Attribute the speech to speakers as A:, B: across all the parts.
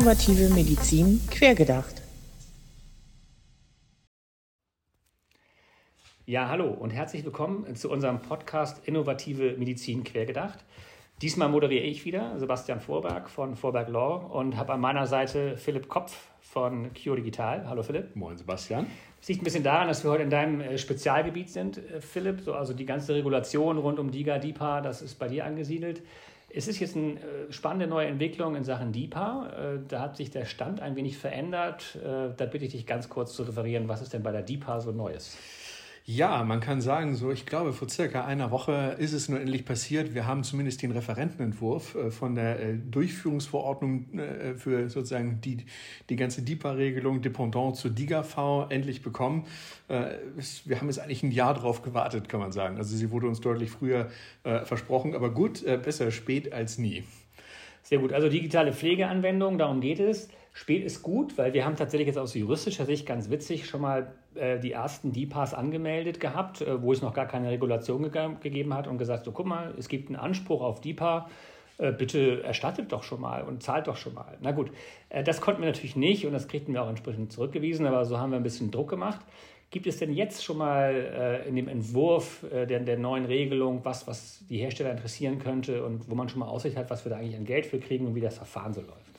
A: Innovative Medizin quergedacht.
B: Ja, hallo und herzlich willkommen zu unserem Podcast Innovative Medizin quergedacht. Diesmal moderiere ich wieder, Sebastian Vorberg von Vorberg Law und habe an meiner Seite Philipp Kopf von Cure Digital. Hallo Philipp.
C: Moin Sebastian.
B: Das liegt ein bisschen daran, dass wir heute in deinem äh, Spezialgebiet sind, äh, Philipp. So, also die ganze Regulation rund um DIGA, DIPA, das ist bei dir angesiedelt. Es ist jetzt eine äh, spannende neue Entwicklung in Sachen DIPA. Da hat sich der Stand ein wenig verändert. Da bitte ich dich ganz kurz zu referieren, was ist denn bei der DIPA so Neues?
C: Ja, man kann sagen, so ich glaube, vor circa einer Woche ist es nur endlich passiert. Wir haben zumindest den Referentenentwurf äh, von der äh, Durchführungsverordnung äh, für sozusagen die, die ganze DIPA-Regelung Dependant zur DIGAV endlich bekommen. Wir haben jetzt eigentlich ein Jahr drauf gewartet, kann man sagen. Also sie wurde uns deutlich früher versprochen, aber gut, besser spät als nie.
B: Sehr gut. Also digitale Pflegeanwendung, darum geht es. Spät ist gut, weil wir haben tatsächlich jetzt aus juristischer Sicht ganz witzig schon mal äh, die ersten DPAs angemeldet gehabt, äh, wo es noch gar keine Regulation ge gegeben hat und gesagt, so guck mal, es gibt einen Anspruch auf DIPA, äh, bitte erstattet doch schon mal und zahlt doch schon mal. Na gut, äh, das konnten wir natürlich nicht und das kriegten wir auch entsprechend zurückgewiesen, aber so haben wir ein bisschen Druck gemacht. Gibt es denn jetzt schon mal äh, in dem Entwurf äh, der, der neuen Regelung was, was die Hersteller interessieren könnte und wo man schon mal Aussicht hat, was wir da eigentlich an Geld für kriegen und wie das Verfahren so läuft?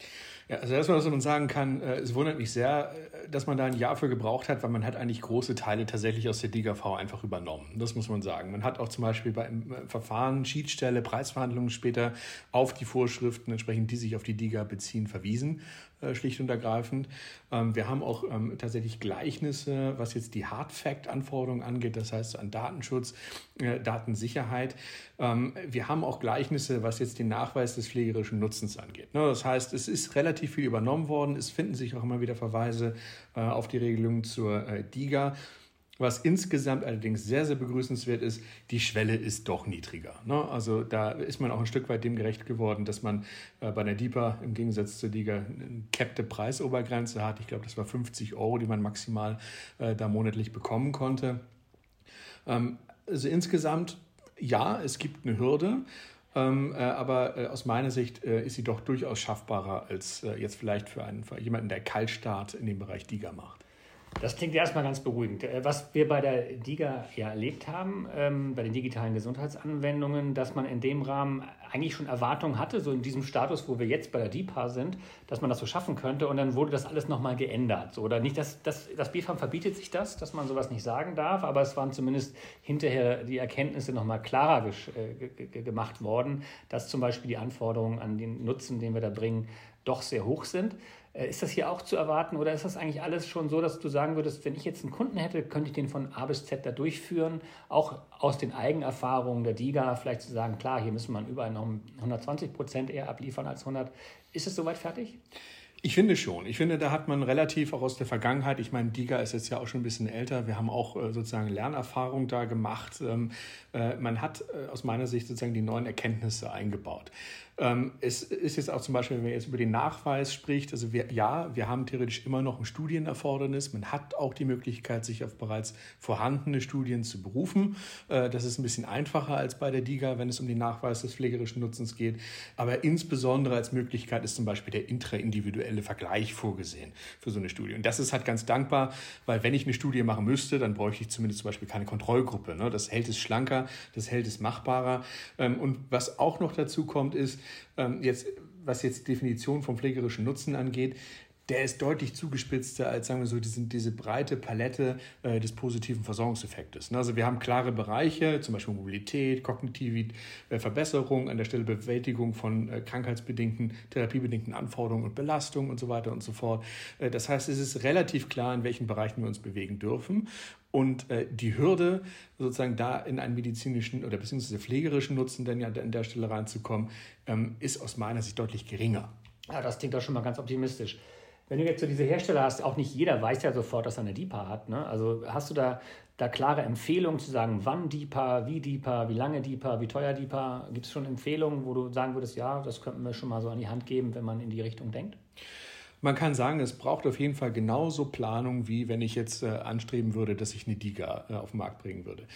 C: Ja, also erstmal, was man sagen kann, äh, es wundert mich sehr, äh, dass man da ein Jahr für gebraucht hat, weil man hat eigentlich große Teile tatsächlich aus der DGV einfach übernommen. Das muss man sagen. Man hat auch zum Beispiel beim äh, Verfahren, Schiedsstelle, Preisverhandlungen später auf die Vorschriften entsprechend, die sich auf die DIGA beziehen, verwiesen. Äh, schlicht und ergreifend. Ähm, wir haben auch ähm, tatsächlich Gleichnisse, was jetzt die Hard Fact-Anforderungen angeht, das heißt an Datenschutz, äh, Datensicherheit. Ähm, wir haben auch Gleichnisse, was jetzt den Nachweis des pflegerischen Nutzens angeht. Ne, das heißt, es ist relativ viel übernommen worden. Es finden sich auch immer wieder Verweise äh, auf die Regelung zur DIGA. Was insgesamt allerdings sehr, sehr begrüßenswert ist, die Schwelle ist doch niedriger. Ne? Also da ist man auch ein Stück weit dem gerecht geworden, dass man äh, bei der DIPA im Gegensatz zur Liga eine cappte Preisobergrenze hat. Ich glaube, das war 50 Euro, die man maximal äh, da monatlich bekommen konnte. Ähm, also insgesamt, ja, es gibt eine Hürde. Ähm, äh, aber äh, aus meiner Sicht äh, ist sie doch durchaus schaffbarer als äh, jetzt vielleicht für, einen, für jemanden, der Kaltstart in dem Bereich DIGA macht.
B: Das klingt erstmal ganz beruhigend. Äh, was wir bei der DIGA ja erlebt haben, ähm, bei den digitalen Gesundheitsanwendungen, dass man in dem Rahmen eigentlich schon Erwartungen hatte, so in diesem Status, wo wir jetzt bei der DIPA sind, dass man das so schaffen könnte und dann wurde das alles nochmal geändert. So, oder nicht, dass, dass, das BFAM verbietet sich das, dass man sowas nicht sagen darf, aber es waren zumindest hinterher die Erkenntnisse nochmal klarer äh, gemacht worden, dass zum Beispiel die Anforderungen an den Nutzen, den wir da bringen, doch sehr hoch sind. Äh, ist das hier auch zu erwarten oder ist das eigentlich alles schon so, dass du sagen würdest, wenn ich jetzt einen Kunden hätte, könnte ich den von A bis Z da durchführen, auch aus den Eigenerfahrungen der DIGA, vielleicht zu sagen, klar, hier müssen wir überall noch 120 Prozent eher abliefern als 100. Ist es soweit fertig?
C: Ich finde schon. Ich finde, da hat man relativ auch aus der Vergangenheit, ich meine, DIGA ist jetzt ja auch schon ein bisschen älter, wir haben auch äh, sozusagen Lernerfahrung da gemacht. Ähm, äh, man hat aus meiner Sicht sozusagen die neuen Erkenntnisse eingebaut. Ähm, es ist jetzt auch zum Beispiel, wenn man jetzt über den Nachweis spricht, also wir, ja, wir haben theoretisch immer noch ein Studienerfordernis. Man hat auch die Möglichkeit, sich auf bereits vorhandene Studien zu berufen. Äh, das ist ein bisschen einfacher als bei der DIGA, wenn es um den Nachweis des pflegerischen Nutzens geht. Aber insbesondere als Möglichkeit ist zum Beispiel der intraindividuelle Vergleich vorgesehen für so eine Studie. Und das ist halt ganz dankbar, weil wenn ich eine Studie machen müsste, dann bräuchte ich zumindest zum Beispiel keine Kontrollgruppe. Ne? Das hält es schlanker, das hält es machbarer. Ähm, und was auch noch dazu kommt, ist, ähm, jetzt, was jetzt Definition vom pflegerischen Nutzen angeht, der ist deutlich zugespitzter als, sagen wir so, diese, diese breite Palette äh, des positiven Versorgungseffektes. Ne? Also wir haben klare Bereiche, zum Beispiel Mobilität, kognitive äh, Verbesserung, an der Stelle Bewältigung von äh, krankheitsbedingten, therapiebedingten Anforderungen und Belastungen und so weiter und so fort. Äh, das heißt, es ist relativ klar, in welchen Bereichen wir uns bewegen dürfen. Und äh, die Hürde, sozusagen da in einen medizinischen oder beziehungsweise pflegerischen Nutzen dann ja an der Stelle reinzukommen, ähm, ist aus meiner Sicht deutlich geringer.
B: Ja, das klingt doch schon mal ganz optimistisch. Wenn du jetzt so diese Hersteller hast, auch nicht jeder weiß ja sofort, dass er eine DIPA hat. Ne? Also hast du da, da klare Empfehlungen zu sagen, wann DIPA, wie DIPA, wie lange DIPA, wie teuer DIPA? Gibt es schon Empfehlungen, wo du sagen würdest, ja, das könnten wir schon mal so an die Hand geben, wenn man in die Richtung denkt?
C: Man kann sagen, es braucht auf jeden Fall genauso Planung, wie wenn ich jetzt äh, anstreben würde, dass ich eine DIGA äh, auf den Markt bringen würde.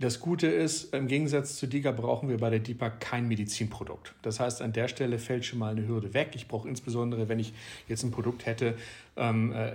C: Das Gute ist, im Gegensatz zu DIGA brauchen wir bei der DIPA kein Medizinprodukt. Das heißt, an der Stelle fällt schon mal eine Hürde weg. Ich brauche insbesondere, wenn ich jetzt ein Produkt hätte, ähm, äh,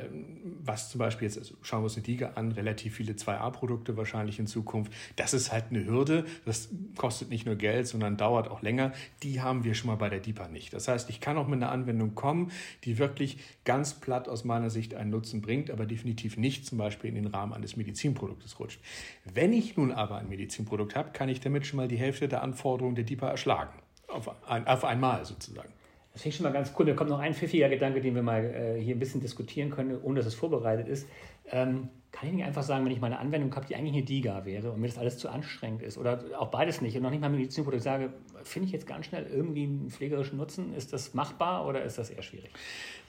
C: was zum Beispiel jetzt, also schauen wir uns eine DIGA an, relativ viele 2A-Produkte wahrscheinlich in Zukunft. Das ist halt eine Hürde. Das kostet nicht nur Geld, sondern dauert auch länger. Die haben wir schon mal bei der DIPA nicht. Das heißt, ich kann auch mit einer Anwendung kommen, die wirklich ganz platt aus meiner Sicht einen Nutzen bringt, aber definitiv nicht zum Beispiel in den Rahmen eines Medizinproduktes rutscht. Wenn ich nun aber ein Medizinprodukt habe, kann ich damit schon mal die Hälfte der Anforderungen der DIPA erschlagen. Auf, ein, auf einmal sozusagen.
B: Das finde ich schon mal ganz cool. Mir kommt noch ein pfiffiger Gedanke, den wir mal äh, hier ein bisschen diskutieren können, ohne dass es vorbereitet ist. Ähm, kann ich nicht einfach sagen, wenn ich mal eine Anwendung habe, die eigentlich eine DIGA wäre und mir das alles zu anstrengend ist oder auch beides nicht und noch nicht mal Medizinprodukt sage, finde ich jetzt ganz schnell irgendwie einen pflegerischen Nutzen? Ist das machbar oder ist das eher schwierig?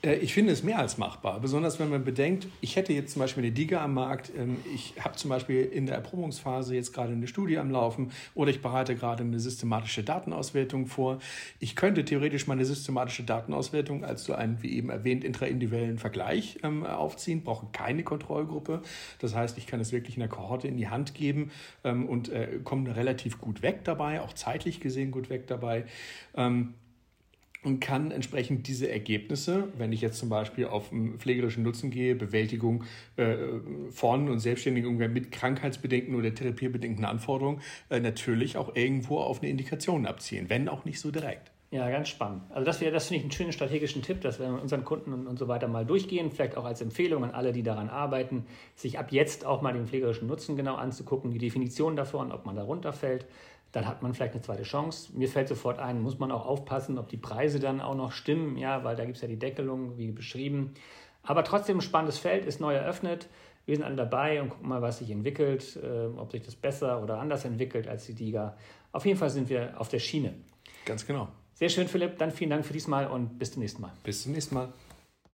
C: Äh, ich finde es mehr als machbar, besonders wenn man bedenkt, ich hätte jetzt zum Beispiel eine DIGA am Markt, ähm, ich habe zum Beispiel in der Erprobungsphase jetzt gerade eine Studie am Laufen oder ich bereite gerade eine systematische Datenauswertung vor. Ich könnte theoretisch meine systematische Datenauswertung als so einen, wie eben erwähnt, intraindividuellen Vergleich ähm, aufziehen, brauche keine Kontrollgruppe. Das heißt, ich kann es wirklich in der Kohorte in die Hand geben ähm, und äh, komme relativ gut weg dabei, auch zeitlich gesehen gut weg dabei und kann entsprechend diese Ergebnisse, wenn ich jetzt zum Beispiel auf einen pflegerischen Nutzen gehe, Bewältigung äh, von und selbstständigen Umgang mit krankheitsbedingten oder therapiebedingten Anforderungen, äh, natürlich auch irgendwo auf eine Indikation abziehen, wenn auch nicht so direkt.
B: Ja, ganz spannend. Also das, das finde ich einen schönen strategischen Tipp, dass wir unseren Kunden und, und so weiter mal durchgehen, vielleicht auch als Empfehlung an alle, die daran arbeiten, sich ab jetzt auch mal den pflegerischen Nutzen genau anzugucken, die Definition davon, ob man da runterfällt dann hat man vielleicht eine zweite Chance. Mir fällt sofort ein, muss man auch aufpassen, ob die Preise dann auch noch stimmen, ja, weil da gibt es ja die Deckelung, wie beschrieben. Aber trotzdem ein spannendes Feld, ist neu eröffnet. Wir sind alle dabei und gucken mal, was sich entwickelt, äh, ob sich das besser oder anders entwickelt als die DIGA. Auf jeden Fall sind wir auf der Schiene.
C: Ganz genau.
B: Sehr schön, Philipp. Dann vielen Dank für diesmal und bis zum nächsten Mal.
C: Bis zum nächsten Mal.